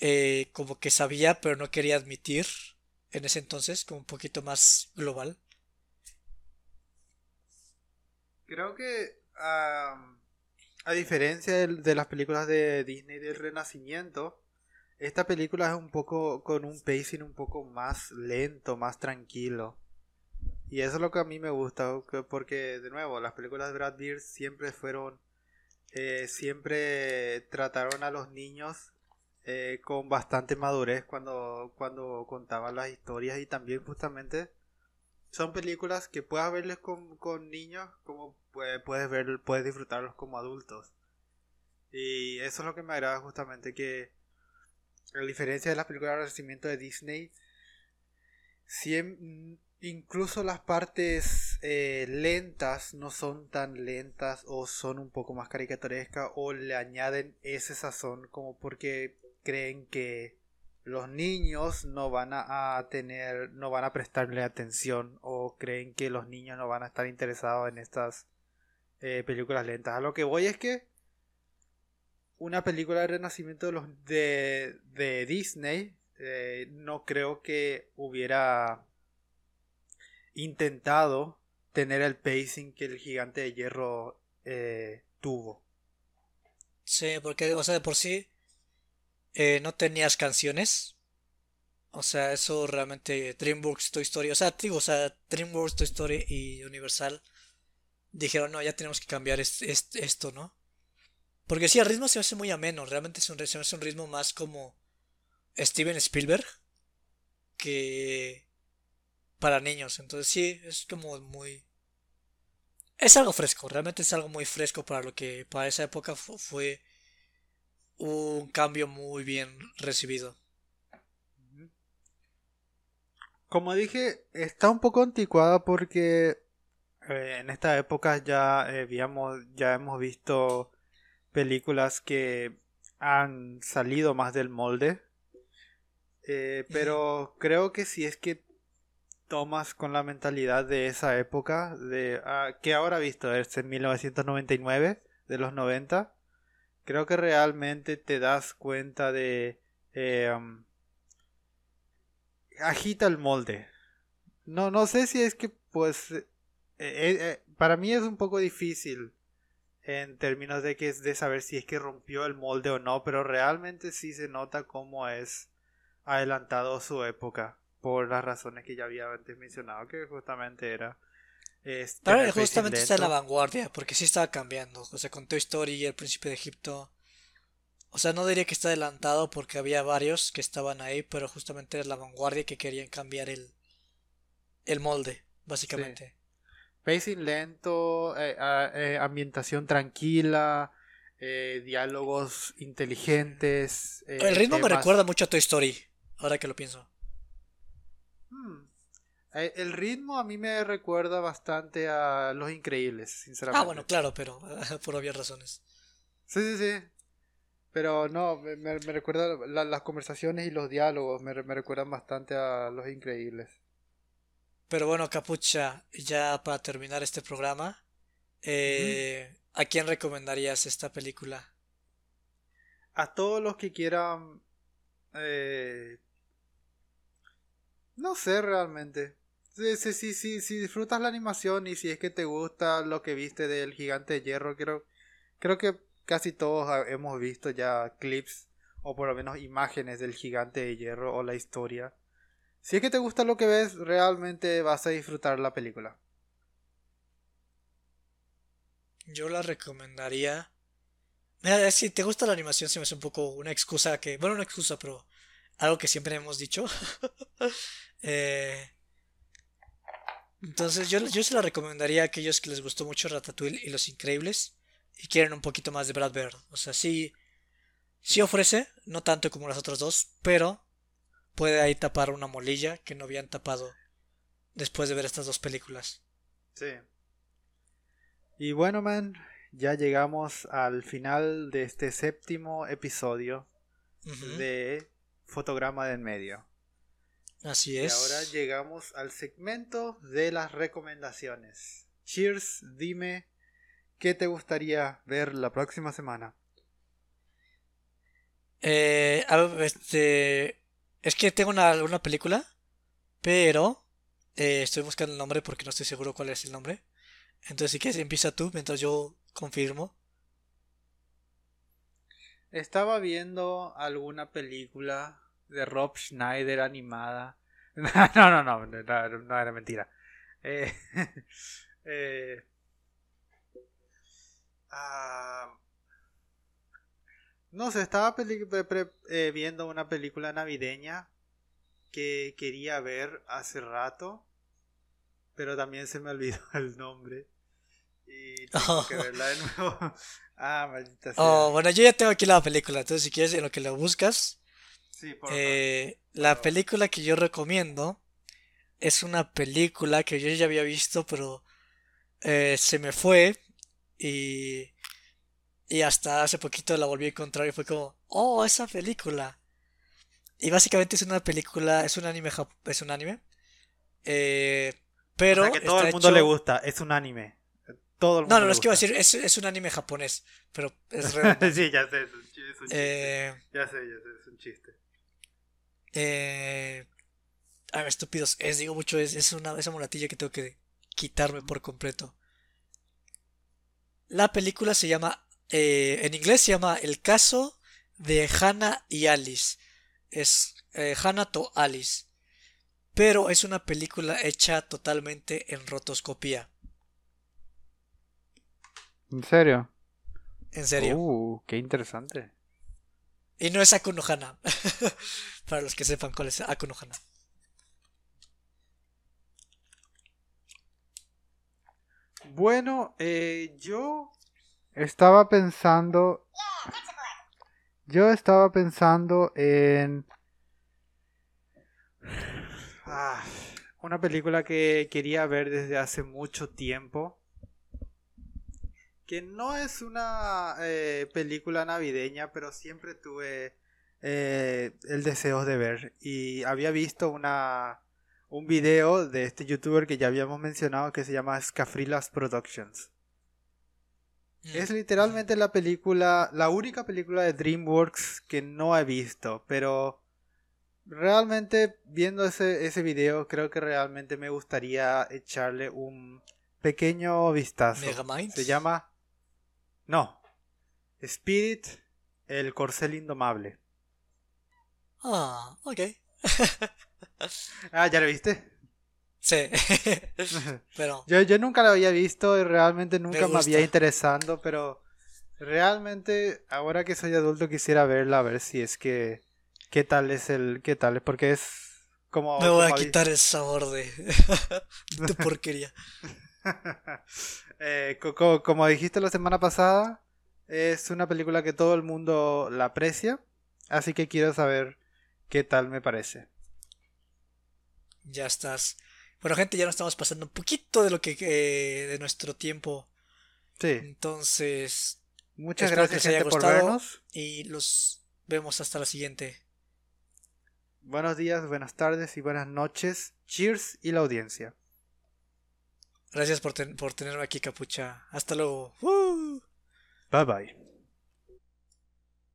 eh, como que sabía pero no quería admitir en ese entonces, como un poquito más global. Creo que a diferencia de, las películas de Disney del Renacimiento, esta película es un poco con un pacing un poco más lento, más tranquilo. Y eso es lo que a mí me gusta, porque de nuevo, las películas de Brad Beard siempre fueron, eh, siempre trataron a los niños eh, con bastante madurez cuando, cuando contaban las historias y también justamente son películas que puedes verles con, con niños como puedes ver, puedes disfrutarlos como adultos. Y eso es lo que me agrada justamente que a diferencia de las películas de renacimiento de Disney, incluso las partes eh, lentas no son tan lentas o son un poco más caricaturescas o le añaden ese sazón como porque creen que los niños no van a, tener, no van a prestarle atención o creen que los niños no van a estar interesados en estas eh, películas lentas. A lo que voy es que una película de renacimiento de, los, de, Disney eh, no creo que hubiera intentado tener el pacing que el gigante de hierro eh, tuvo. Sí, porque, o sea, de por sí eh, no tenías canciones. O sea, eso realmente DreamWorks Toy Story, o sea, digo, o sea, DreamWorks Toy Story y Universal dijeron, no, ya tenemos que cambiar esto, ¿no? Porque sí, el ritmo se hace muy ameno, realmente es un, es un ritmo más como Steven Spielberg que para niños. Entonces sí, es como muy... Es algo fresco, realmente es algo muy fresco para lo que para esa época fue un cambio muy bien recibido. Como dije, está un poco anticuada porque eh, en esta época ya, eh, ya hemos visto películas que han salido más del molde. Eh, pero creo que si es que tomas con la mentalidad de esa época, de ah, que ahora visto es en 1999, de los 90, creo que realmente te das cuenta de eh, um, agita el molde. No, no sé si es que pues eh, para mí es un poco difícil en términos de que es de saber si es que rompió el molde o no, pero realmente sí se nota cómo es adelantado su época por las razones que ya había antes mencionado, que justamente era este, justamente está en la vanguardia, porque sí estaba cambiando. O sea, con Toy Story y El Príncipe de Egipto. O sea, no diría que está adelantado porque había varios que estaban ahí, pero justamente era la vanguardia que querían cambiar el, el molde, básicamente. Pacing lento, eh, eh, ambientación tranquila, eh, diálogos inteligentes. el ritmo me recuerda mucho a Toy Story, ahora que lo pienso. Hmm. El ritmo a mí me recuerda bastante a Los Increíbles, sinceramente. Ah, bueno, claro, pero (laughs) por obvias razones. Sí, sí, sí. Pero no, me, recuerda las conversaciones y los diálogos, me, me recuerdan bastante a Los Increíbles. Pero bueno, Capucha, ya para terminar este programa, eh, ¿a quién recomendarías esta película? A todos los que quieran... Eh, no sé realmente. Sí, sí, sí, si disfrutas la animación y si es que te gusta lo que viste del gigante de hierro, creo, creo que casi todos hemos visto ya clips o por lo menos imágenes del gigante de hierro o la historia. Si es que te gusta lo que ves, realmente vas a disfrutar la película. Yo la recomendaría. Mira, si te gusta la animación, se me hace un poco una excusa que. Bueno, una excusa, pero algo que siempre hemos dicho. (laughs) eh, entonces, yo, yo se la recomendaría a aquellos que les gustó mucho Ratatouille y Los Increíbles y quieren un poquito más de Brad Bird. O sea, sí, sí ofrece, no tanto como las otras dos, pero puede ahí tapar una molilla que no habían tapado después de ver estas dos películas. Sí. Y bueno, man, ya llegamos al final de este séptimo episodio de Fotograma de en medio. Así es. Y ahora llegamos al segmento de las recomendaciones. Cheers, dime qué te gustaría ver la próxima semana. Eh, este, es que tengo una, película, pero eh, estoy buscando el nombre porque no estoy seguro cuál es el nombre. Entonces, si quieres, empieza tú mientras yo confirmo. Estaba viendo alguna película de Rob Schneider animada. (laughs) no, no, no, no, no, era mentira. Eh, (laughs) eh, ah, no sé, estaba eh, viendo una película navideña que quería ver hace rato, pero también se me olvidó (laughs) el nombre. Y tengo que verla de nuevo. (laughs) ah, maldita sea. Oh, bueno, yo ya tengo aquí la película, entonces si quieres en lo que la buscas, eh, la película que yo recomiendo es una película que yo ya había visto, pero eh, se me fue y, y hasta hace poquito la volví a encontrar y fue como, oh, esa película. Y básicamente es una película, es un anime, es un anime. Eh, pero... que todo el mundo le gusta, es un anime. Todo el mundo no, no, no es que iba a decir, es, es, un anime japonés, pero es (laughs) sí, ya sé, es un, chiste. ya sé, ya sé, es un chiste. Eh, a ver, estúpidos, es, digo mucho, es, es una, esa mulatilla que tengo que quitarme por completo. La película se llama, eh, en inglés se llama El caso de Hannah y Alice. Es eh, Hannah to Alice. Pero es una película hecha totalmente en rotoscopía. ¿En serio? En serio. Uh, qué interesante. Y no es Akuno (laughs) Para los que sepan cuál es Akuno Bueno, eh, yo estaba pensando. Yo estaba pensando en. Ah, una película que quería ver desde hace mucho tiempo que no es una eh, película navideña, pero siempre tuve eh, el deseo de ver. Y había visto una, un video de este youtuber que ya habíamos mencionado que se llama Scafrilas Productions. Mm. Es literalmente la película, la única película de DreamWorks que no he visto, pero realmente viendo ese, ese video creo que realmente me gustaría echarle un pequeño vistazo. Se llama no. Spirit, el corcel indomable. Ah, ok. (laughs) ah, ¿ya lo viste? Sí. (laughs) pero. Yo, yo nunca lo había visto y realmente nunca me, había interesado, pero realmente ahora que soy adulto quisiera verla a ver si es que. ¿Qué tal es el. ¿Qué tal? Porque es como. Me voy a quitar el sabor de. (laughs) de porquería. (laughs) Eh, como dijiste la semana pasada, es una película que todo el mundo la aprecia, así que quiero saber qué tal me parece. Ya estás. Bueno, gente, ya nos estamos pasando un poquito de lo que eh, de nuestro tiempo. Sí. Entonces, muchas gracias gente, por vernos y los vemos hasta la siguiente. Buenos días, buenas tardes y buenas noches. Cheers y la audiencia. Gracias por, ten- por tenerme aquí, capucha. Hasta luego. Bye bye.